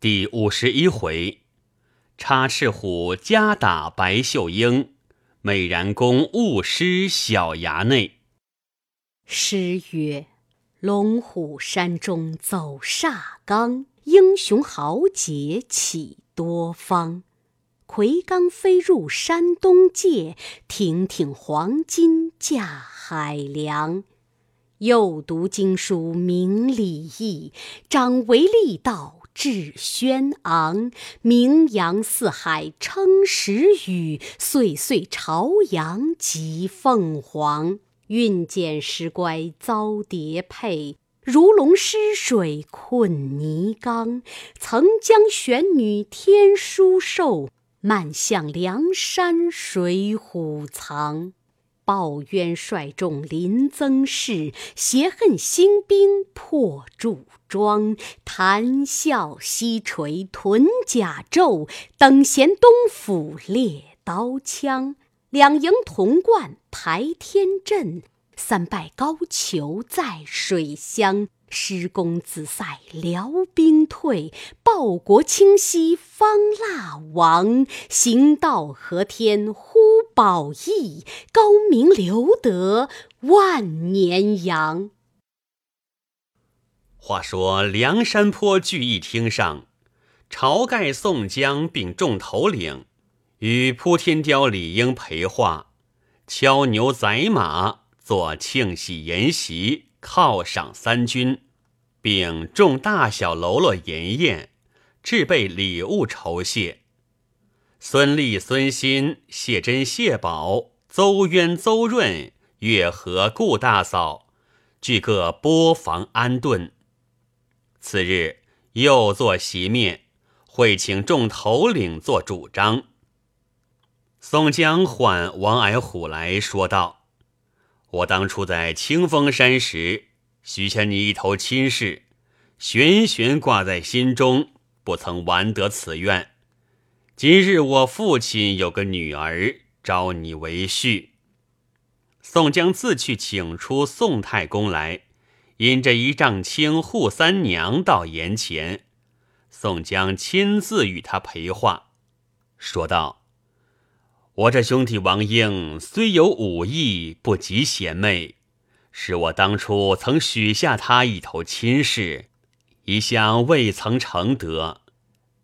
第五十一回，插翅虎加打白秀英，美髯公误失小衙内。诗曰：“龙虎山中走煞刚，英雄豪杰起多方。魁罡飞入山东界，亭亭黄金架海梁。又读经书明礼义，长为力道志轩昂。名扬四海称时雨，岁岁朝阳及凤凰。”运见石乖遭叠配，如龙失水困泥缸。曾将玄女天书授，漫向梁山水浒藏。报冤率众临曾氏，挟恨兴兵破祝庄。谈笑西垂屯甲胄，等闲东府猎刀枪。两营同贯排天阵，三拜高俅在水乡。施公子赛辽兵退，报国清溪方腊王。行道和天忽宝义，高明留德万年扬。话说梁山坡聚义厅上，晁盖、宋江并众头领。与扑天雕李应陪话，敲牛宰马，做庆喜筵席，犒赏三军，并众大小喽啰筵宴，置备礼物酬谢。孙立、孙新、谢珍、谢宝、邹渊、邹润、月和、顾大嫂，俱各拨房安顿。次日又做席面，会请众头领做主张。宋江唤王矮虎来说道：“我当初在清风山时，许下你一头亲事，悬悬挂在心中，不曾完得此愿。今日我父亲有个女儿，招你为婿。”宋江自去请出宋太公来，引着一丈青扈三娘到檐前，宋江亲自与他陪话，说道。我这兄弟王英虽有武艺，不及贤妹，是我当初曾许下他一头亲事，一向未曾成得。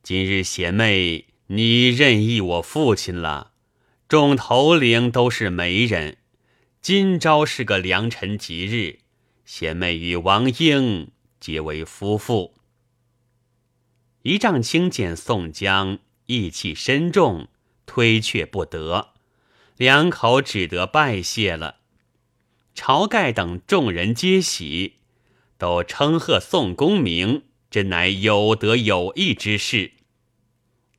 今日贤妹你任意我父亲了，众头领都是媒人，今朝是个良辰吉日，贤妹与王英结为夫妇。一丈青见宋江义气深重。推却不得，两口只得拜谢了。晁盖等众人皆喜，都称贺宋公明真乃有德有义之士。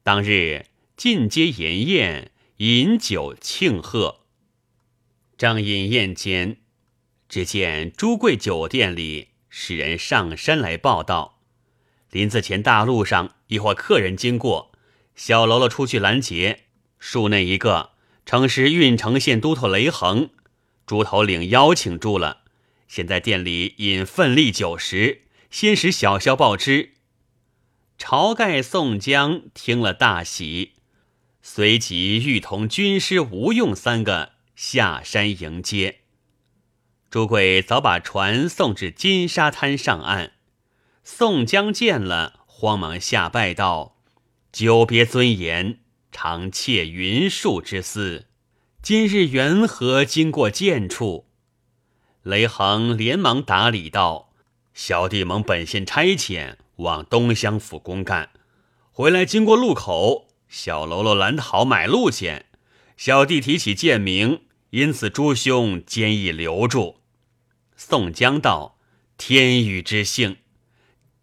当日进阶筵宴，饮酒庆贺。正饮宴间，只见朱贵酒店里使人上山来报道：临子前大路上一伙客人经过，小喽啰出去拦截。树内一个称是郓城县都头雷横，猪头领邀请住了，现在店里饮奋力酒食，先使小校报之。晁盖、宋江听了大喜，随即欲同军师吴用三个下山迎接。朱贵早把船送至金沙滩上岸，宋江见了，慌忙下拜道：“久别尊严。”常窃云树之思，今日缘何经过贱处？雷横连忙打礼道：“小弟蒙本县差遣往东乡府公干，回来经过路口，小喽啰拦好买路钱，小弟提起贱名，因此诸兄坚意留住。”宋江道：“天宇之幸，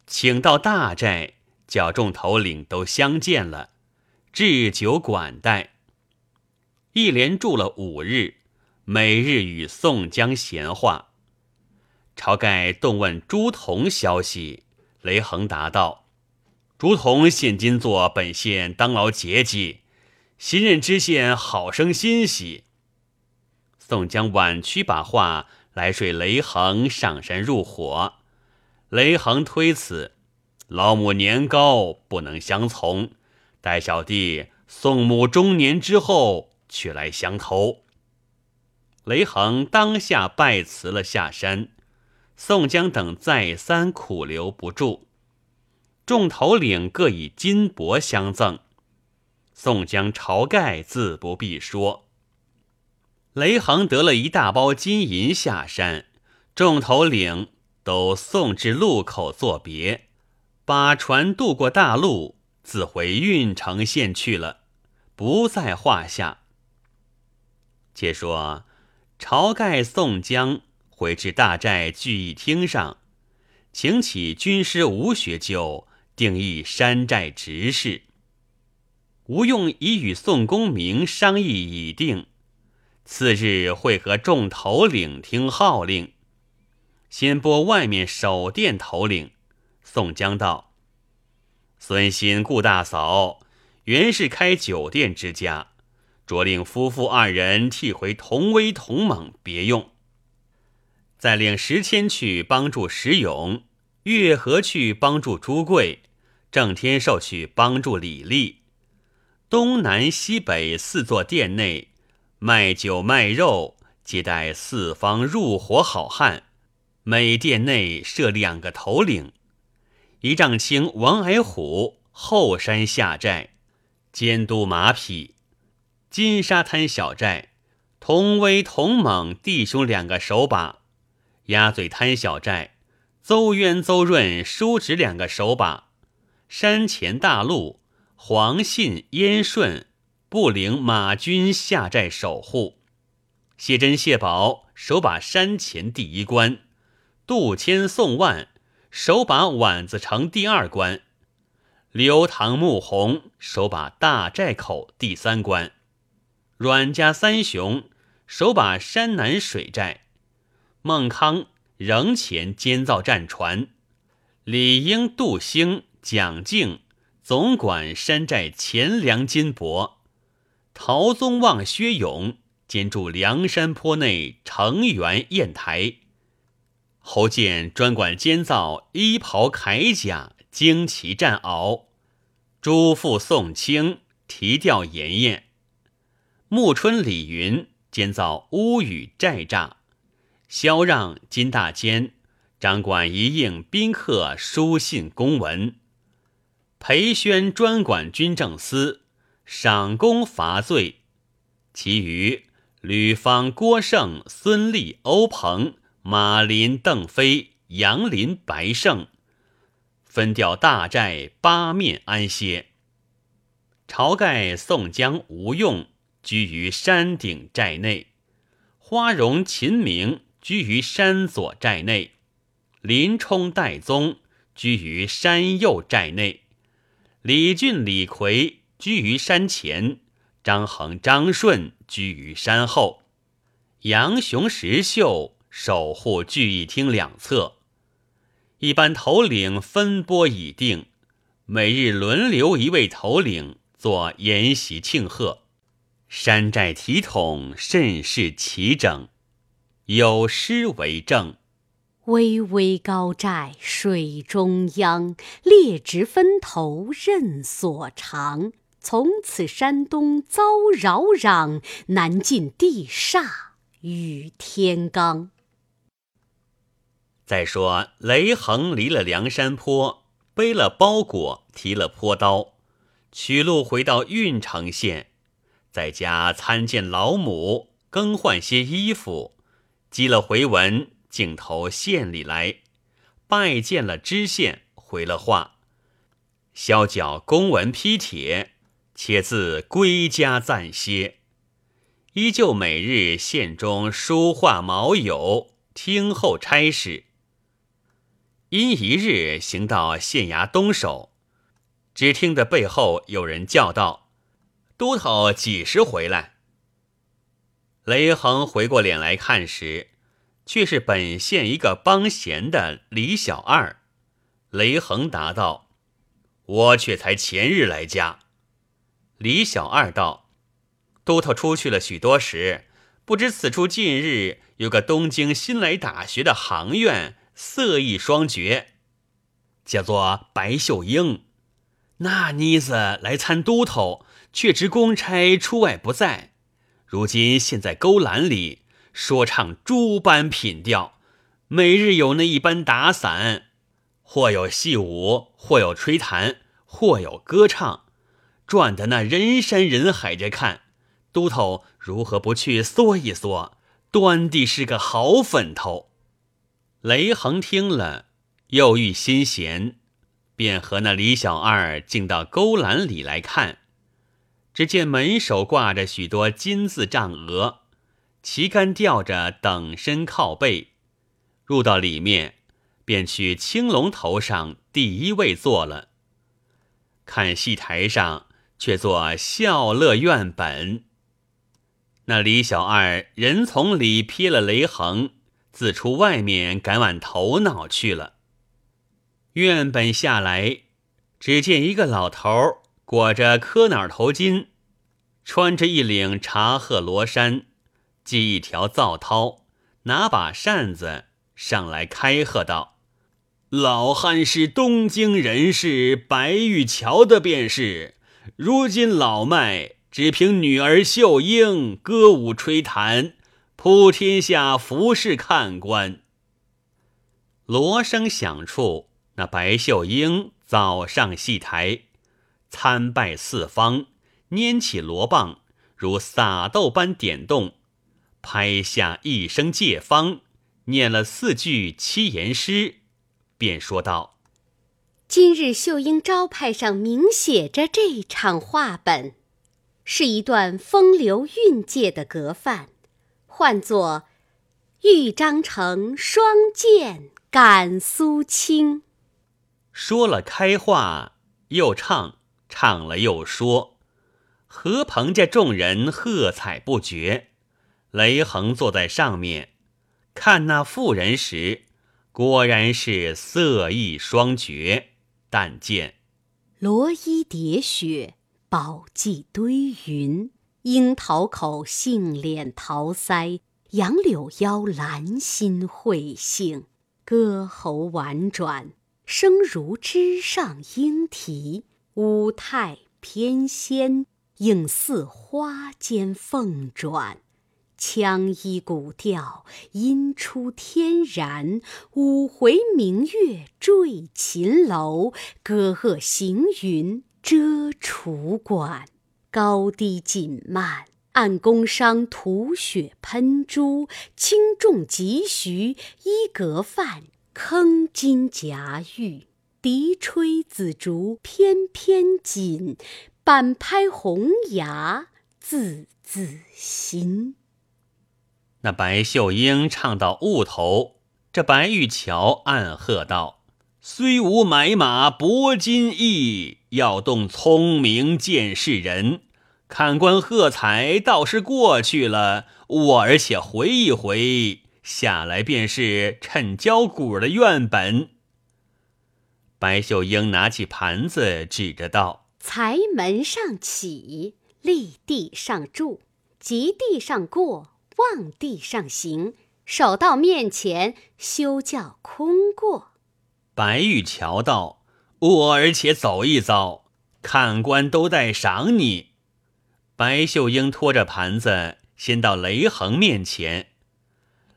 请到大寨，叫众头领都相见了。”置酒管待，一连住了五日，每日与宋江闲话。晁盖动问朱仝消息，雷横答道：“朱仝现今做本县当劳节级，新任知县好生欣喜。”宋江婉曲把话来说雷横上山入伙，雷横推辞，老母年高，不能相从，待小弟宋母中年之后，却来相投。”雷横当下拜辞了下山，宋江等再三苦留不住，众头领各以金帛相赠。宋江、晁盖自不必说。雷横得了一大包金银下山，众头领都送至路口作别，把船渡过大路，自回郓城县去了，不在话下。且说。晁盖、宋江回至大寨聚义厅上，请起军师吴学究定议山寨执事。吴用已与宋公明商议已定，次日会合众头领听号令。先拨外面守殿头领。宋江道：“孙新、顾大嫂原是开酒店之家。”着令夫妇二人替回同威、同猛，别用。再令石谦去帮助石勇，月和去帮助朱贵，郑天寿去帮助李立。东南西北四座殿内卖酒卖肉，接待四方入伙好汉。每殿内设两个头领，一丈青王矮虎后山下寨，监督马匹。金沙滩小寨，同威同猛弟兄两个手把；鸭嘴滩小寨，邹渊、邹润叔侄两个手把；山前大路，黄信、燕顺不领马军下寨守护；谢珍、谢宝手把山前第一关；杜迁、宋万手把宛子城第二关；刘唐、穆弘手把大寨口第三关。阮家三雄守把山南水寨，孟康仍前监造战船，李应、杜兴、蒋敬总管山寨钱粮金帛，陶宗旺、薛勇监驻梁山坡内城垣砚台，侯健专管监造衣袍铠甲、旌旗战袄，朱父宋清提调严严。暮春，李云监造屋宇寨栅；萧让、金大坚掌管一应宾客书信公文；裴宣专管军政司，赏功罚罪；其余吕方、郭盛、孙立、欧鹏、马林、邓飞、杨林、白胜分调大寨八面安歇。晁盖、宋江、吴用。居于山顶寨内，花荣、秦明居于山左寨内，林冲、戴宗居于山右寨内，李俊、李逵居于山前，张衡、张顺居于山后，杨雄、石秀守护聚义厅两侧。一般头领分拨已定，每日轮流一位头领做筵席庆贺。山寨体统甚是齐整，有诗为证：“巍巍高寨水中央，列直分头任所长。从此山东遭扰攘，南尽地煞与天罡。”再说雷横离了梁山坡，背了包裹，提了坡刀，取路回到郓城县。在家参见老母，更换些衣服，积了回文，径投县里来拜见了知县，回了话，削缴公文批帖，且自归家暂歇，依旧每日县中书画毛友，听候差事。因一日行到县衙东首，只听得背后有人叫道。都头几时回来？雷横回过脸来看时，却是本县一个帮闲的李小二。雷横答道：“我却才前日来家。”李小二道：“都头出去了许多时，不知此处近日有个东京新来打学的行院，色艺双绝。”叫做白秀英。那妮子来参都头，却知公差出外不在，如今现在勾栏里说唱诸般品调，每日有那一般打伞，或有戏舞，或有吹弹，或有歌唱，转得那人山人海着看。都头如何不去缩一缩？端地是个好粉头。雷横听了，又欲心闲。便和那李小二进到勾栏里来看，只见门首挂着许多金字帐额，旗杆吊着等身靠背。入到里面，便去青龙头上第一位坐了。看戏台上却做笑乐院本。那李小二人从里瞥了雷横，自出外面赶往头脑去了。院本下来，只见一个老头裹着磕脑头巾，穿着一领茶褐罗衫，系一条皂绦，拿把扇子上来开喝道：“老汉是东京人士白玉桥的便是，如今老迈只凭女儿秀英歌舞吹弹，普天下服侍看官。”锣声响处。那白秀英早上戏台，参拜四方，拈起罗棒，如撒豆般点动，拍下一声借方，念了四句七言诗，便说道：“今日秀英招牌上明写着这场话本，是一段风流韵界的格范，唤作‘豫章城双剑赶苏青’。”说了开话，又唱，唱了又说，何鹏家众人喝彩不绝。雷横坐在上面，看那妇人时，果然是色艺双绝。但见罗衣叠雪，宝髻堆云，樱桃口，杏脸桃腮，杨柳腰，兰心蕙性，歌喉婉转。声如枝上莺啼，舞态翩跹，影似花间凤转。羌衣古调，音出天然。五回明月坠秦楼，歌恶行云遮楚馆。高低紧慢，按宫商吐血喷珠，轻重急徐，衣格范。铿金夹玉，笛吹紫竹，翩翩锦；板拍红牙，字字新。那白秀英唱到雾头，这白玉桥暗喝道：“虽无买马铂金意，要动聪明见世人。看官喝彩倒是过去了，我而且回一回。”下来便是趁焦鼓的院本。白秀英拿起盘子，指着道：“财门上起，立地上住，及地上过，望地上行，手到面前，休叫空过。”白玉桥道：“我而且走一遭，看官都待赏你。”白秀英拖着盘子，先到雷横面前。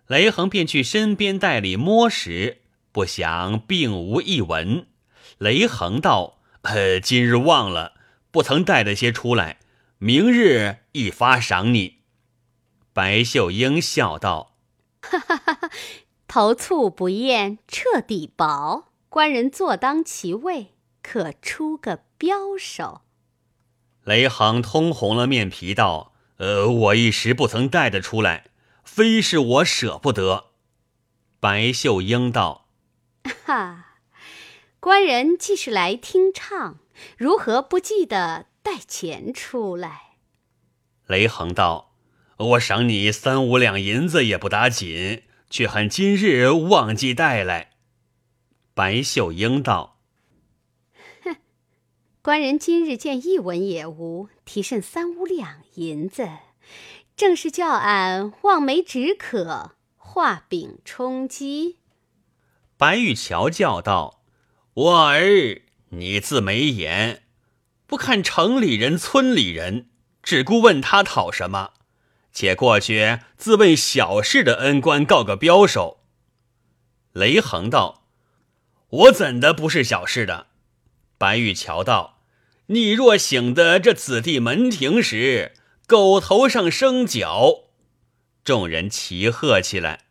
雷横便去身边袋里摸时，不想并无一文。雷横道：“呃，今日忘了，不曾带了些出来，明日一发赏你。”白秀英笑道：“哈哈哈哈，头醋不厌，彻底薄。官人坐当其位，可出个标手。”雷横通红了面皮道：“呃，我一时不曾带得出来。”非是我舍不得，白秀英道：“哈，官人既是来听唱，如何不记得带钱出来？”雷横道：“我赏你三五两银子也不打紧，却恨今日忘记带来。”白秀英道：“哼，官人今日见一文也无，提甚三五两银子？”正是叫俺望梅止渴，画饼充饥。白玉桥叫道：“我儿，你自没眼，不看城里人、村里人，只顾问他讨什么？且过去自问小事的恩官告个标手。雷横道：“我怎的不是小事的？”白玉桥道：“你若醒得这子弟门庭时，狗头上生角。”众人齐喝起来。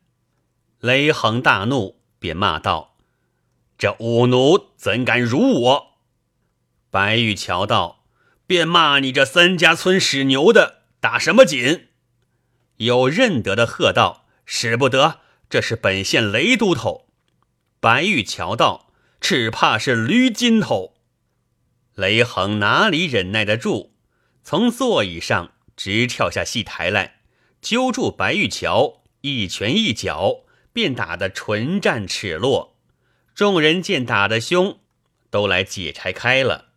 雷横大怒，便骂道：“这五奴怎敢辱我？”白玉桥道：“便骂你这三家村使牛的，打什么紧？”有认得的喝道：“使不得！这是本县雷都头。”白玉桥道：“只怕是驴金头。”雷横哪里忍耐得住，从座椅上直跳下戏台来，揪住白玉桥，一拳一脚，便打得唇战齿落。众人见打得凶，都来解拆开了，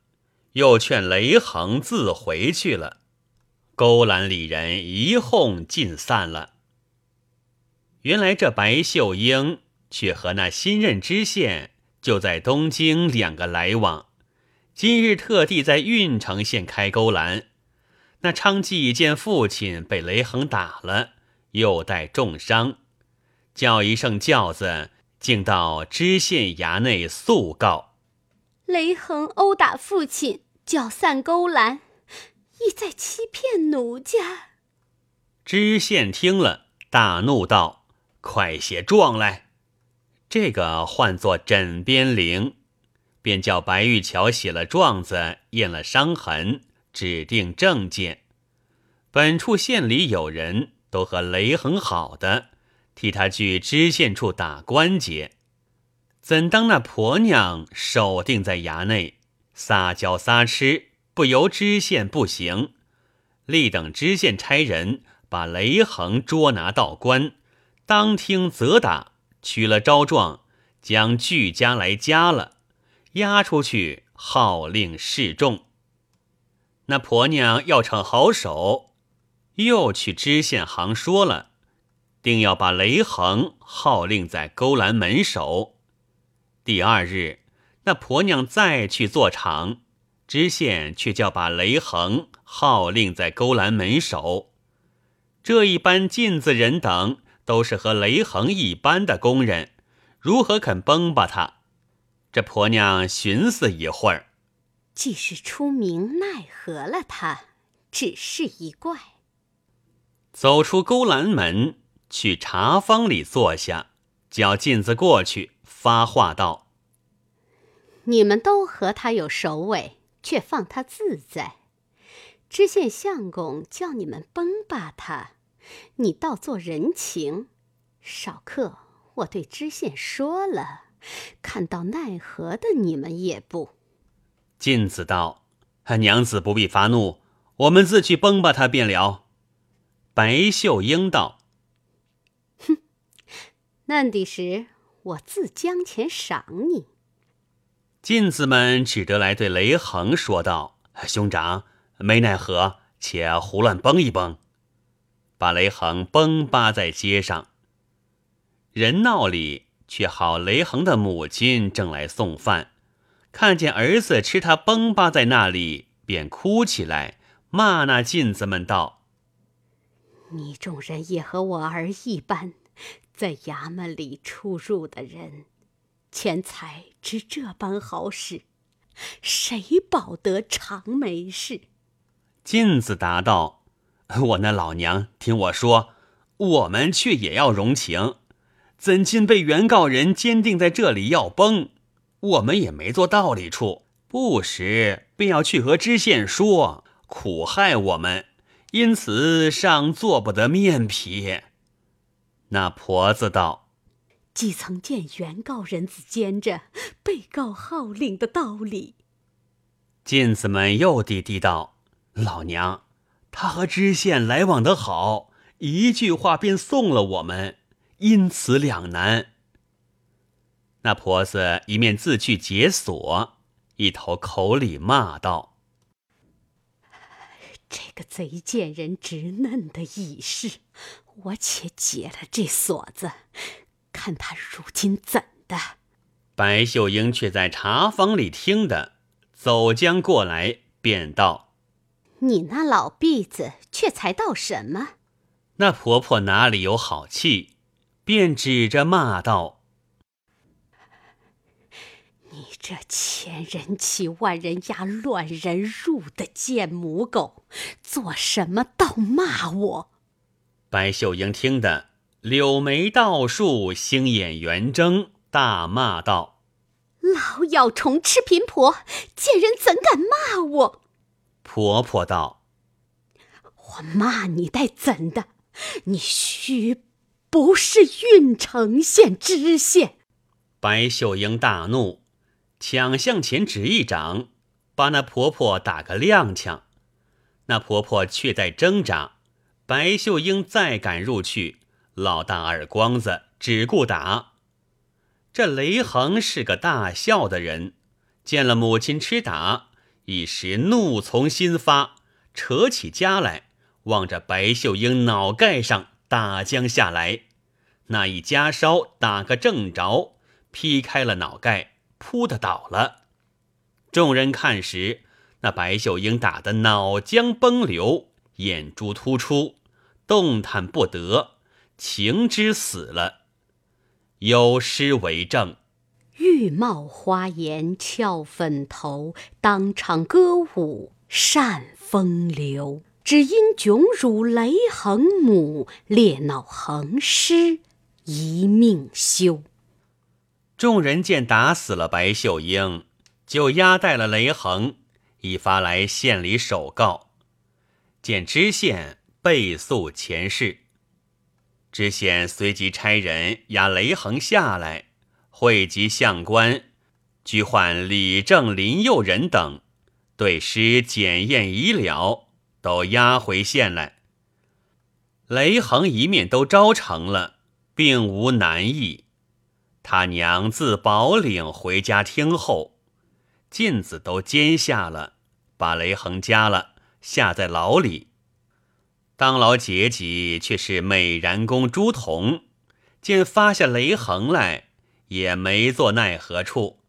又劝雷横自回去了。勾栏里人一哄尽散了。原来这白秀英却和那新任知县就在东京两个来往，今日特地在郓城县开勾栏。那昌吉见父亲被雷横打了，又带重伤，叫一声轿子，竟到知县衙内诉告：雷横殴打父亲，搅散勾栏。意在欺骗奴家。知县听了，大怒道：“快写状来！”这个唤作枕边铃，便叫白玉桥写了状子，验了伤痕，指定证件。本处县里有人都和雷横好的，替他去知县处打关节。怎当那婆娘守定在衙内，撒娇撒痴？不由知县不行，立等知县差人把雷横捉拿到官，当听责打，取了招状，将巨家来加了，押出去号令示众。那婆娘要逞好手，又去知县行说了，定要把雷横号令在勾栏门首。第二日，那婆娘再去做场。知县却叫把雷横号令在勾栏门首，这一般进子人等都是和雷横一般的工人，如何肯崩巴他？这婆娘寻思一会儿，既是出名，奈何了他？只是一怪。走出勾栏门，去茶坊里坐下，叫镜子过去发话道：“你们都和他有首尾。”却放他自在。知县相公叫你们崩巴他，你倒做人情。少客，我对知县说了，看到奈何的你们也不。晋子道：“娘子不必发怒，我们自去崩巴他便了。”白秀英道：“哼，难的时我自将钱赏你。”进子们只得来对雷横说道：“兄长，没奈何，且胡乱崩一崩。”把雷横崩扒在街上。人闹里却好，雷横的母亲正来送饭，看见儿子吃他崩扒在那里，便哭起来，骂那进子们道：“你众人也和我儿一般，在衙门里出入的人。”钱财值这般好使，谁保得长没事？镜子答道：“我那老娘听我说，我们却也要容情。怎禁被原告人坚定在这里要崩？我们也没做道理处，不时便要去和知县说，苦害我们，因此尚做不得面皮。”那婆子道。既曾见原告人子兼着被告号令的道理，进子们又低低道：“老娘，他和知县来往的好，一句话便送了我们，因此两难。”那婆子一面自去解锁，一头口里骂道：“这个贼贱人直嫩的已是，我且解了这锁子。”看他如今怎的？白秀英却在茶房里听的，走将过来，便道：“你那老婢子却才道什么？”那婆婆哪里有好气，便指着骂道：“你这千人欺、万人压、乱人入的贱母狗，做什么倒骂我？”白秀英听得，柳眉倒竖，星眼圆睁。大骂道：“老咬虫吃贫婆，贱人怎敢骂我？”婆婆道：“我骂你带怎的？你须不是郓城县知县。”白秀英大怒，抢向前指一掌，把那婆婆打个踉跄。那婆婆却在挣扎，白秀英再敢入去，老大耳光子，只顾打。这雷横是个大孝的人，见了母亲吃打，一时怒从心发，扯起家来，望着白秀英脑盖上打将下来。那一夹梢打个正着，劈开了脑盖，扑的倒了。众人看时，那白秀英打得脑浆崩流，眼珠突出，动弹不得，情之死了。有诗为证：“玉貌花颜俏粉头，当场歌舞扇风流。只因窘辱雷横母，烈脑横尸一命休。”众人见打死了白秀英，就押带了雷横，已发来县里首告。见知县备诉前事。知县随即差人押雷横下来，汇集相官，拘唤李正、林佑仁等，对尸检验已了，都押回县来。雷横一面都招成了，并无难意。他娘自宝岭回家听后，镜子都监下了，把雷横加了，下在牢里。当牢结级却是美髯公朱仝，见发下雷横来，也没做奈何处，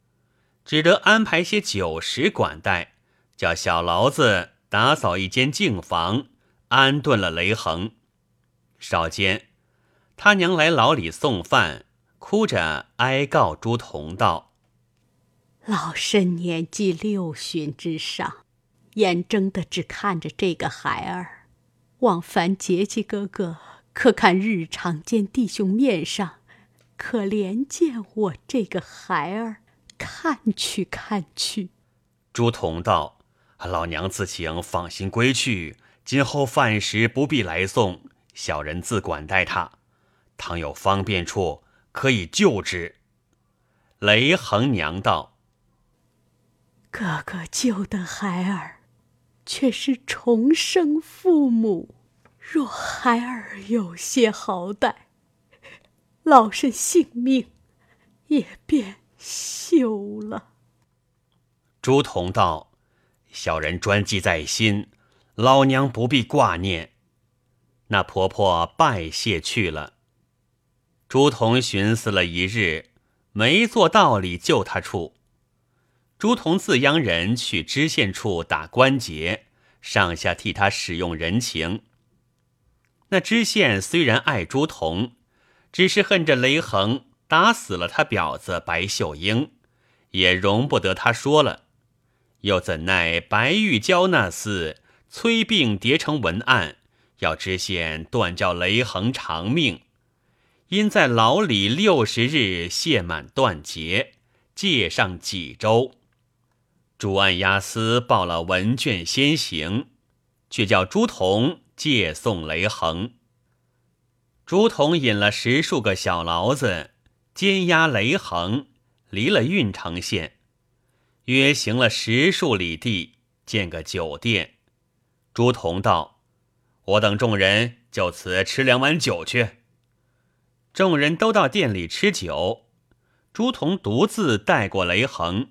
只得安排些酒食管待，叫小牢子打扫一间净房，安顿了雷横。少间，他娘来牢里送饭，哭着哀告朱仝道：“老身年纪六旬之上，眼睁的只看着这个孩儿。”望凡杰吉哥哥，可看日常见弟兄面上，可怜见我这个孩儿，看去看去。朱仝道：“老娘自请放心归去，今后饭食不必来送，小人自管待他。倘有方便处，可以救之。”雷横娘道：“哥哥救的孩儿。”却是重生父母，若孩儿有些好歹，老身性命也便休了。朱仝道：“小人专记在心，老娘不必挂念。”那婆婆拜谢去了。朱仝寻思了一日，没做道理救他处。朱仝自央人去知县处打关节，上下替他使用人情。那知县虽然爱朱仝，只是恨着雷横打死了他表子白秀英，也容不得他说了。又怎奈白玉娇那厮催病叠成文案，要知县断叫雷横偿命，因在牢里六十日谢满断节，借上几周。朱案押司报了文卷先行，却叫朱仝借送雷横。朱仝引了十数个小牢子，监押雷横，离了郓城县，约行了十数里地，见个酒店。朱仝道：“我等众人就此吃两碗酒去。”众人都到店里吃酒，朱仝独自带过雷横。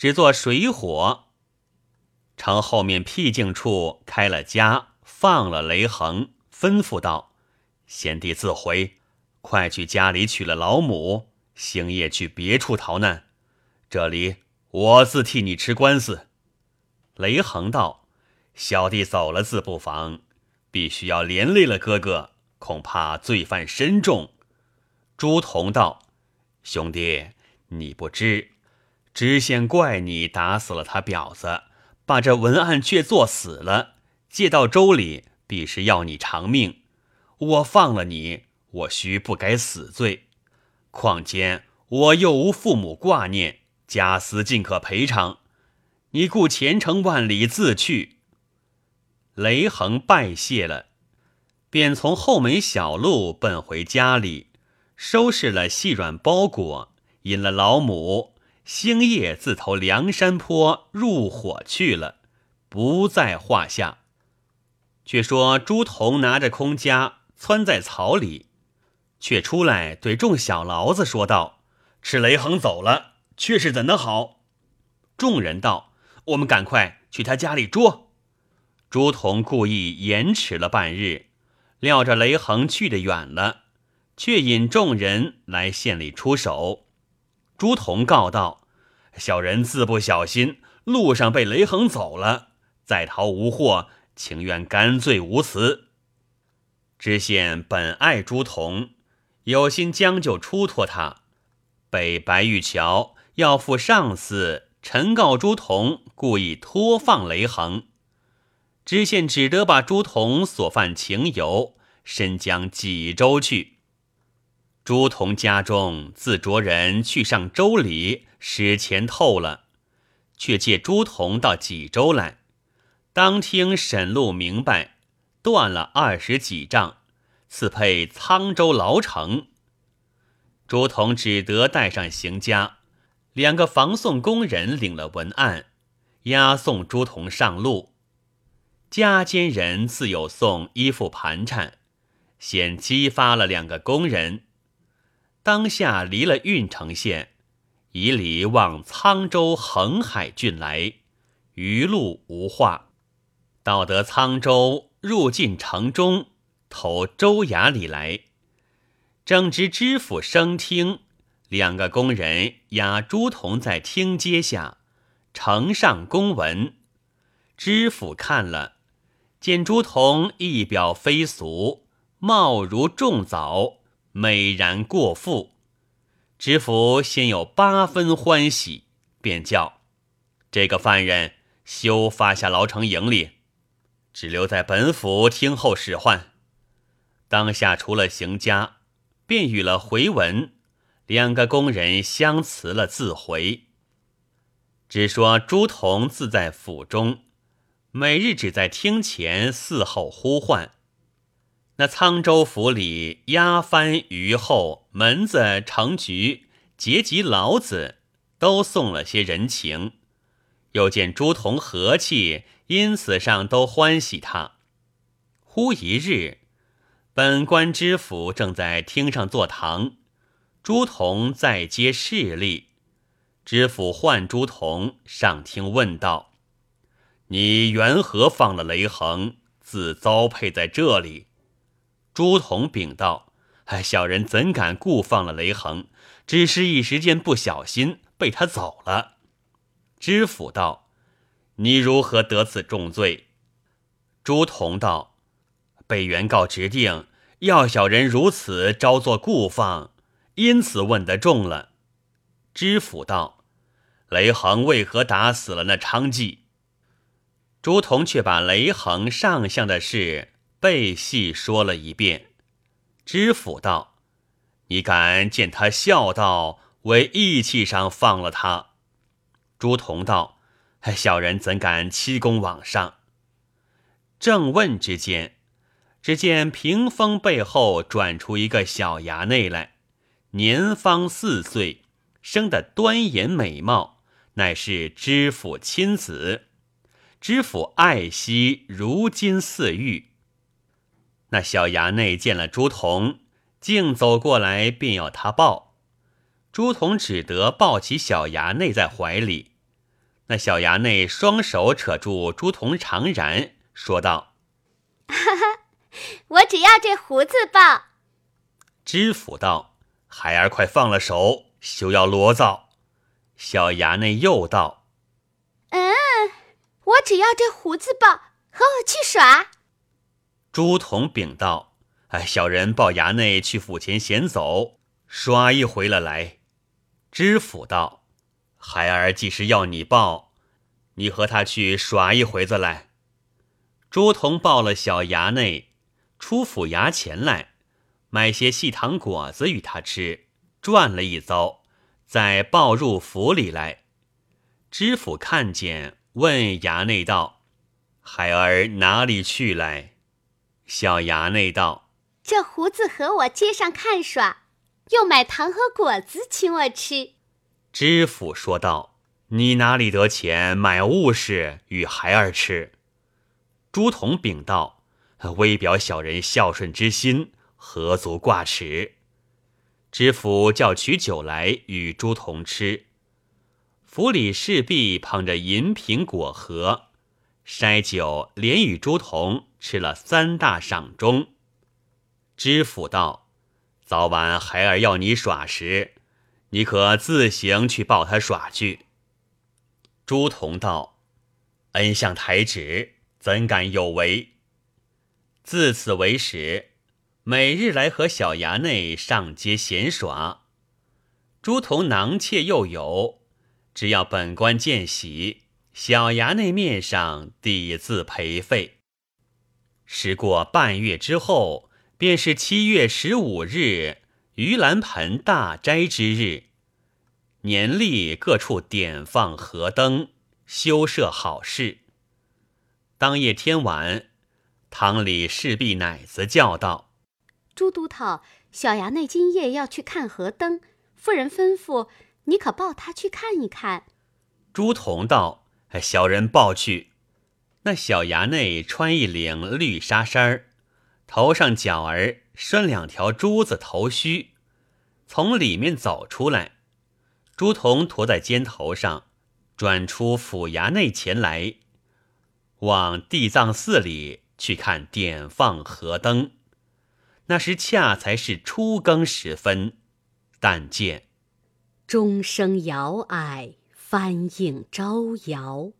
只做水火，城后面僻静处开了家，放了雷横，吩咐道：“贤弟自回，快去家里娶了老母，星夜去别处逃难。”这里我自替你吃官司。”雷横道：“小弟走了自不妨，必须要连累了哥哥，恐怕罪犯深重。”朱仝道：“兄弟，你不知，知县怪你打死了他婊子，把这文案却做死了，借到州里，必是要你偿命。我放了你，我须不该死罪。况且我又无父母挂念。”家私尽可赔偿，你故前程万里自去。雷横拜谢了，便从后门小路奔回家里，收拾了细软包裹，引了老母，星夜自投梁山坡入伙去了，不在话下。却说朱仝拿着空家窜在草里，却出来对众小牢子说道：“吃雷横走了。”却是怎的好？众人道：“我们赶快去他家里捉。”朱仝故意延迟了半日，料着雷横去得远了，却引众人来县里出手。朱仝告道：“小人自不小心，路上被雷横走了，在逃无获，情愿甘罪无辞。”知县本爱朱仝，有心将就出脱他，被白玉桥。要赴上司，陈告朱仝故意托放雷横，知县只得把朱仝所犯情由申将济州去。朱仝家中自着人去上州里，使钱透了，却借朱仝到济州来，当听沈路明白，断了二十几丈，赐配沧州牢城。朱仝只得带上行家。两个防送工人领了文案，押送朱仝上路。家间人自有送衣服盘缠，先激发了两个工人。当下离了郓城县，以礼往沧州横海郡来，余路无话。到得沧州，入进城中，投州衙里来，正值知府升听。两个工人押朱仝在厅阶下，呈上公文。知府看了，见朱仝一表非俗，貌如重枣，美然过富。知府先有八分欢喜，便叫这个犯人休发下牢城营里，只留在本府听候使唤。当下除了行家，便与了回文。两个工人相辞了，自回。只说朱仝自在府中，每日只在厅前伺候呼唤。那沧州府里押番、虞后、门子、程局、结集老子，都送了些人情。又见朱仝和气，因此上都欢喜他。忽一日，本官知府正在厅上坐堂。朱仝在接势力，知府唤朱仝上厅问道：“你缘何放了雷横，自遭配在这里？”朱仝禀道：“哎，小人怎敢故放了雷横？只是一时间不小心被他走了。”知府道：“你如何得此重罪？”朱仝道：“被原告指定要小人如此招作故放。”因此问得重了，知府道：“雷横为何打死了那娼妓？”朱仝却把雷横上相的事背细说了一遍。知府道：“你敢见他孝道，为义气上放了他？”朱仝道：“小人怎敢欺公罔上？”正问之间，只见屏风背后转出一个小衙内来。年方四岁，生得端严美貌，乃是知府亲子。知府爱惜如金似玉。那小衙内见了朱仝，竟走过来，便要他抱。朱仝只得抱起小衙内在怀里。那小衙内双手扯住朱仝长髯，说道：“哈哈，我只要这胡子抱。”知府道。孩儿，快放了手，休要罗造。小衙内又道：“嗯，我只要这胡子报，和我去耍。”朱同禀道：“哎，小人报衙内去府前闲走，耍一回了来。”知府道：“孩儿既是要你报，你和他去耍一回子来。”朱同报了小衙内，出府衙前来，买些细糖果子与他吃，转了一遭。再报入府里来，知府看见，问衙内道：“孩儿哪里去来？”小衙内道：“这胡子和我街上看耍，又买糖和果子请我吃。”知府说道：“你哪里得钱买物事与孩儿吃？”朱仝禀道：“微表小人孝顺之心，何足挂齿。”知府叫取酒来与朱仝吃，府里侍婢捧着银瓶果盒，筛酒连与朱同吃了三大赏钟。知府道：“早晚孩儿要你耍时，你可自行去抱他耍去。”朱同道：“恩相抬旨，怎敢有违？”自此为始。每日来和小衙内上街闲耍，朱仝囊怯又有，只要本官见喜，小衙内面上抵字赔费。时过半月之后，便是七月十五日盂兰盆大斋之日，年历各处点放河灯，修设好事。当夜天晚，堂里侍婢奶子叫道。朱都头，小衙内今夜要去看河灯，夫人吩咐你可抱他去看一看。朱仝道：“小人抱去。”那小衙内穿一领绿纱衫儿，头上角儿拴两条珠子头须，从里面走出来。朱仝驮在肩头上，转出府衙内前来，往地藏寺里去看点放河灯。那时恰才是初更时分，但见钟声摇矮，翻映招摇。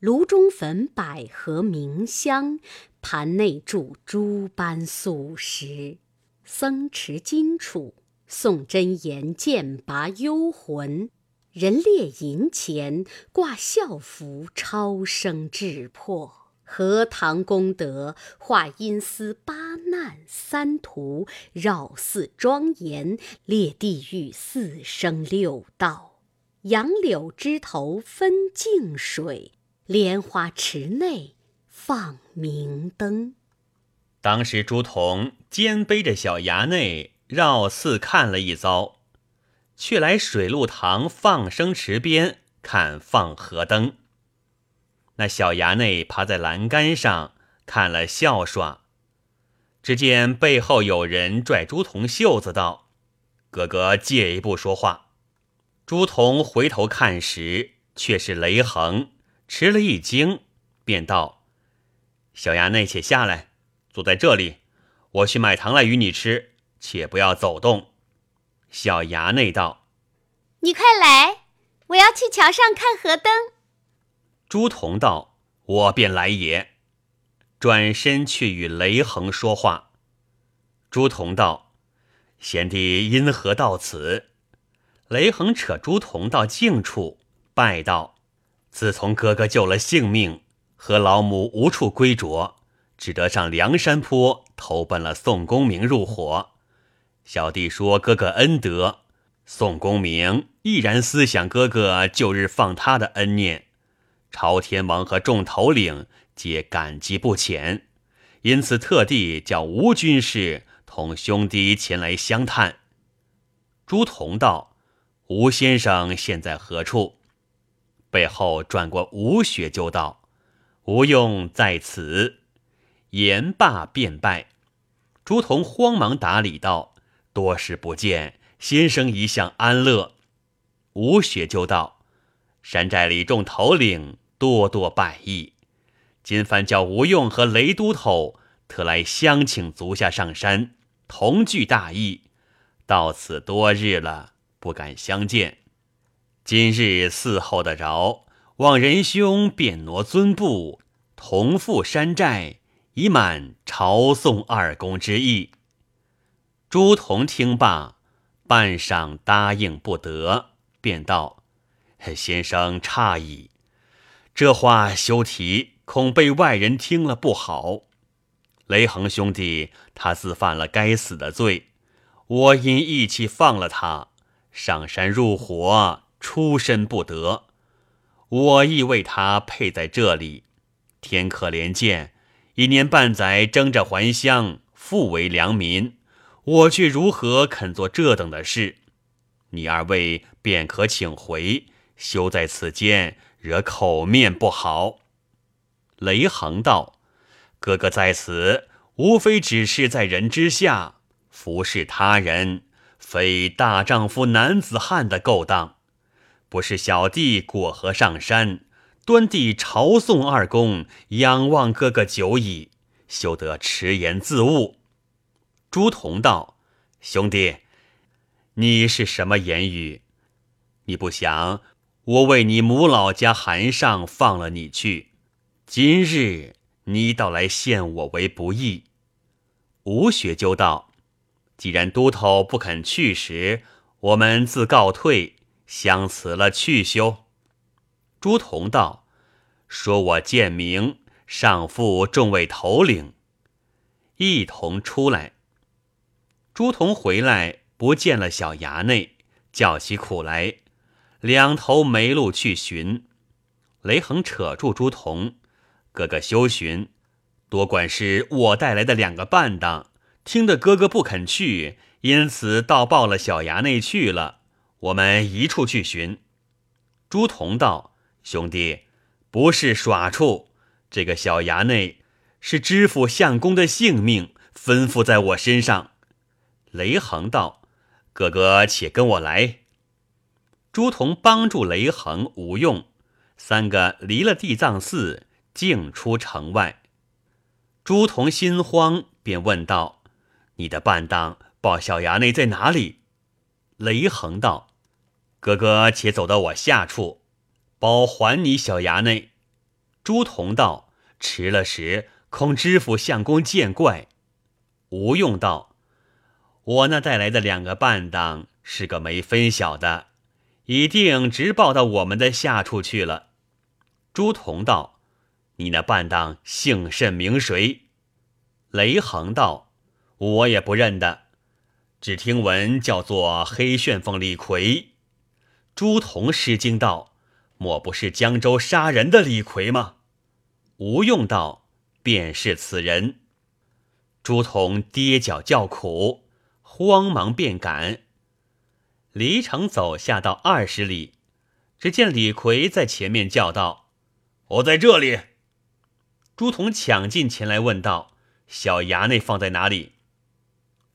炉中焚百合明香，盘内煮诸般素食。僧持金杵，诵真言，剑拔幽魂。人列银钱，挂孝服，超生智魄。荷塘功德化阴司八难三途绕寺庄严列地狱四生六道杨柳枝头分净水莲花池内放明灯。当时朱仝肩背着小衙内绕寺看了一遭，却来水陆堂放生池边看放河灯。那小衙内趴在栏杆上看了笑耍，只见背后有人拽朱仝袖子道：“哥哥借一步说话。”朱仝回头看时，却是雷横，吃了一惊，便道：“小衙内且下来，坐在这里，我去买糖来与你吃，且不要走动。”小衙内道：“你快来，我要去桥上看河灯。”朱仝道：“我便来也。”转身去与雷横说话。朱仝道：“贤弟因何到此？”雷横扯朱仝到近处，拜道：“自从哥哥救了性命，和老母无处归着，只得上梁山坡投奔了宋公明入伙。小弟说哥哥恩德，宋公明毅然思想哥哥旧日放他的恩念。”朝天王和众头领皆感激不浅，因此特地叫吴军士同兄弟前来相探。朱仝道：“吴先生现在何处？”背后转过吴雪就道：“吴用在此。”言罢便拜。朱仝慌忙打礼道：“多时不见，先生一向安乐。”吴雪就道。山寨里众头领多多拜意，今番叫吴用和雷都头特来相请足下上山，同聚大义。到此多日了，不敢相见。今日伺候得着，望仁兄便挪尊部，同赴山寨，以满朝宋二公之意。”朱仝听罢，半晌答应不得，便道：“先生诧异，这话休提，恐被外人听了不好。雷横兄弟他自犯了该死的罪，我因义气放了他，上山入伙，出身不得，我亦为他配在这里。天可怜见，一年半载争着还乡，复为良民。”我却如何肯做这等的事？你二位便可请回，休在此间惹口面不好。雷横道：“哥哥在此，无非只是在人之下服侍他人，非大丈夫男子汉的勾当。不是小弟过河上山，端地朝宋二公，仰望哥哥久矣，休得迟言自误。”朱仝道：“兄弟，你是什么言语？你不想我为你母老家韩上放了你去，今日你倒来陷我为不义。”吴学究道：“既然都头不肯去时，我们自告退，相辞了去休。”朱仝道：“说我贱名，上负众位头领，一同出来。”朱仝回来不见了小衙内，叫起苦来，两头没路去寻。雷横扯住朱仝：“哥哥休寻，多管是我带来的两个伴当，听得哥哥不肯去，因此倒报了小衙内去了。我们一处去寻。”朱仝道：“兄弟，不是耍处，这个小衙内是知府相公的性命，吩咐在我身上。”雷横道：“哥哥，且跟我来。”朱仝帮助雷横、吴用三个离了地藏寺，径出城外。朱仝心慌，便问道：“你的伴当报小衙内在哪里？”雷横道：“哥哥，且走到我下处，包还你小衙内。”朱仝道：“迟了时，恐知府相公见怪。”吴用道。我那带来的两个伴当是个没分晓的，一定直报到我们的下处去了。朱仝道：“你那伴当姓甚名谁？”雷横道：“我也不认得，只听闻叫做黑旋风李逵。”朱仝失惊道：“莫不是江州杀人的李逵吗？”吴用道：“便是此人。”朱仝跌脚叫苦。慌忙便赶，离城走下到二十里，只见李逵在前面叫道：“我在这里。”朱仝抢进前来问道：“小衙内放在哪里？”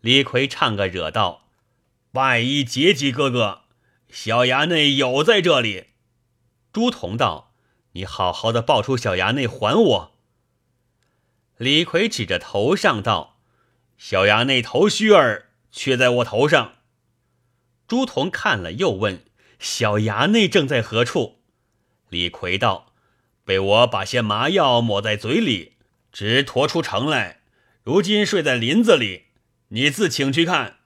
李逵唱个惹道：“万一结吉哥哥，小衙内有在这里。”朱仝道：“你好好的报出小衙内还我。”李逵指着头上道：“小衙内头须儿。”却在我头上。朱仝看了，又问：“小衙内正在何处？”李逵道：“被我把些麻药抹在嘴里，直驮出城来。如今睡在林子里，你自请去看。”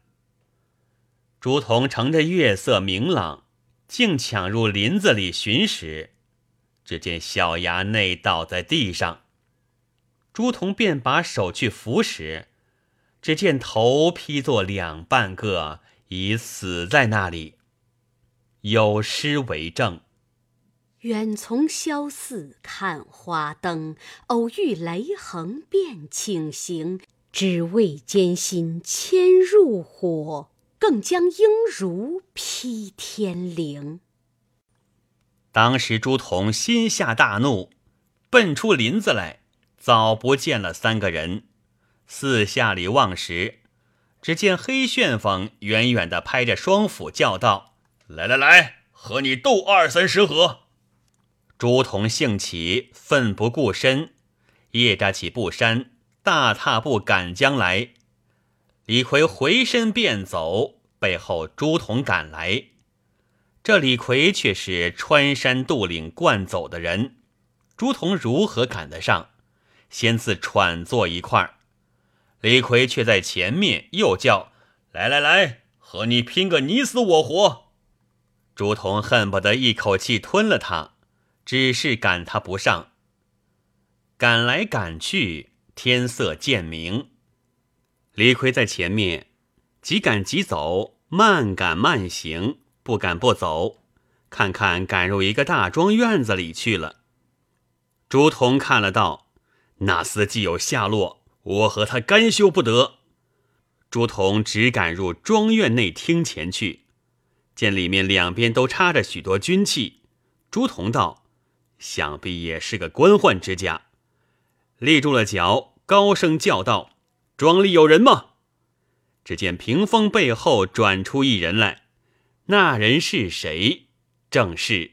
朱仝乘着月色明朗，竟抢入林子里寻时，只见小衙内倒在地上。朱仝便把手去扶时。只见头劈作两半个，已死在那里。有诗为证：远从萧寺看花灯，偶遇雷横便请行。只为艰辛牵入火，更将应如劈天灵。当时朱仝心下大怒，奔出林子来，早不见了三个人。四下里望时，只见黑旋风远远的拍着双斧叫道：“来来来，和你斗二三十合！”朱仝兴起，奋不顾身，夜扎起布衫，大踏步赶将来。李逵回身便走，背后朱仝赶来，这李逵却是穿山渡岭惯走的人，朱仝如何赶得上？先自喘坐一块儿，李逵却在前面又叫：“来来来，和你拼个你死我活！”朱仝恨不得一口气吞了他，只是赶他不上。赶来赶去，天色渐明。李逵在前面，急赶急走，慢赶慢行，不赶不走，看看赶入一个大庄院子里去了。朱仝看了道：“那厮既有下落，我和他干休不得。”朱仝只赶入庄院内厅前去，见里面两边都插着许多军器。朱仝道：“想必也是个官宦之家。”立住了脚，高声叫道：“庄里有人吗？”只见屏风背后转出一人来，那人是谁？正是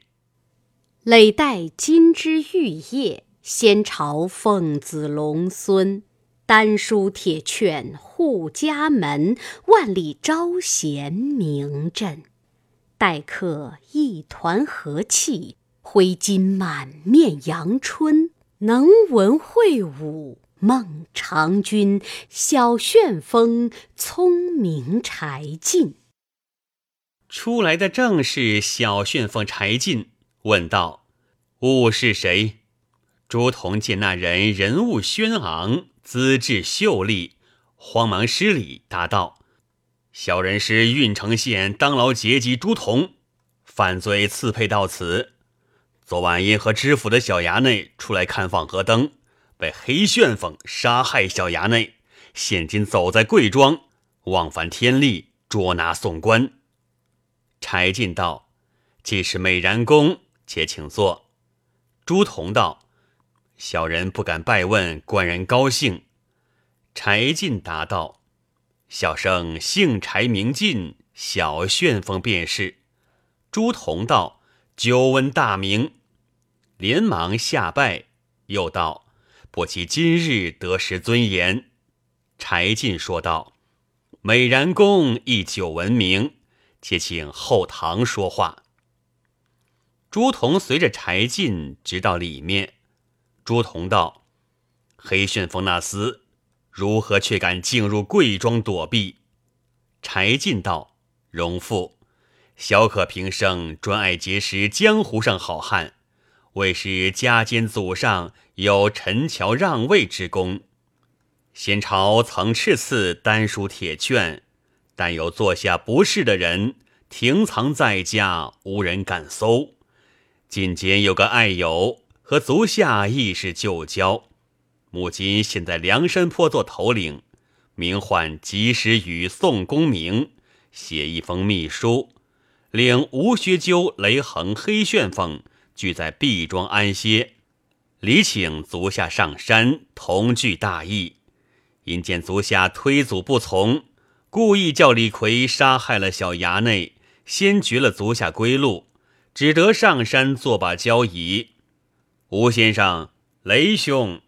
累代金枝玉叶，先朝凤子龙孙，丹书铁券护家门，万里招贤名震。待客一团和气，挥金满面阳春。能文会武孟尝君，小旋风聪明柴进。出来的正是小旋风柴进，问道：“吾是谁？”朱仝见那人人物轩昂，资质秀丽，慌忙施礼，答道：“小人是郓城县当劳节级朱仝，犯罪刺配到此。”昨晚因和知府的小衙内出来看放河灯，被黑旋风杀害。小衙内现今走在贵庄，妄犯天力，捉拿送官。柴进道：“既是美髯公，且请坐。”朱仝道：“小人不敢拜问官人高兴。”柴进答道：“小生姓柴名进，小旋风便是。”朱仝道。久闻大名，连忙下拜，又道：“不期今日得失尊严。”柴进说道：“美髯公亦久闻名，且请后堂说话。”朱仝随着柴进直到里面。朱仝道：“黑旋风那厮如何却敢进入贵庄躲避？”柴进道：“荣父。”小可平生专爱结识江湖上好汉，为是家间祖上有陈桥让位之功。先朝曾敕赐丹书铁券，但有坐下不是的人，停藏在家，无人敢搜。近间有个爱友和足下亦是旧交，母亲现在梁山坡做头领，名唤及时雨宋公明，写一封密书。领吴学究、雷横、黑旋风聚在毕庄安歇，礼请足下上山同聚大义。因见足下推阻不从，故意叫李逵杀害了小衙内，先绝了足下归路，只得上山作罢交谊。吴先生、雷兄，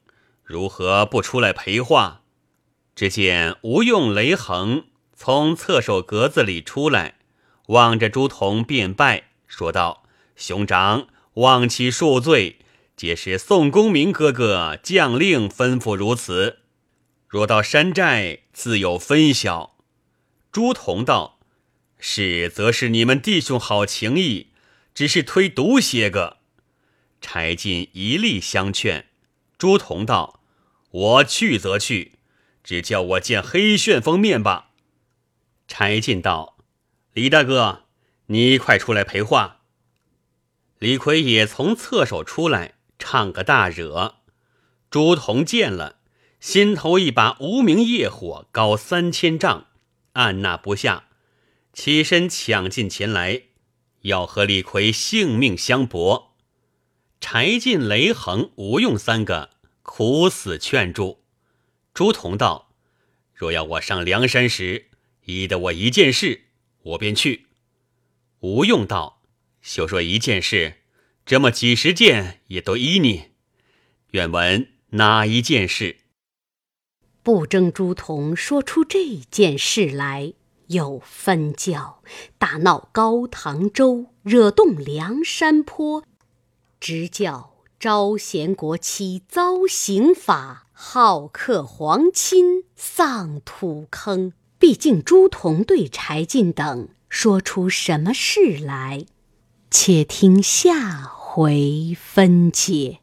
如何不出来陪话？只见吴用、雷横从侧手格子里出来。望着朱仝便拜，说道：“兄长，望其恕罪，皆是宋公明哥哥将令吩咐如此。若到山寨，自有分晓。”朱仝道：“是，则是你们弟兄好情谊，只是推独些个。”柴进一力相劝。朱仝道：“我去则去，只叫我见黑旋风面吧。”柴进道。李大哥，你快出来陪话。李逵也从侧手出来，唱个大惹。朱仝见了，心头一把无名业火，高三千丈，按捺不下，起身抢进前来，要和李逵性命相搏。柴进、雷横、吴用三个苦死劝住。朱仝道：“若要我上梁山时，依得我一件事。”我便去。吴用道：“休说一件事，这么几十件也都依你。愿闻哪一件事？”不争朱仝说出这件事来，有分教，大闹高唐州，惹动梁山坡，直教招贤国戚遭刑法，好客皇亲丧土坑。毕竟朱仝对柴进等说出什么事来？且听下回分解。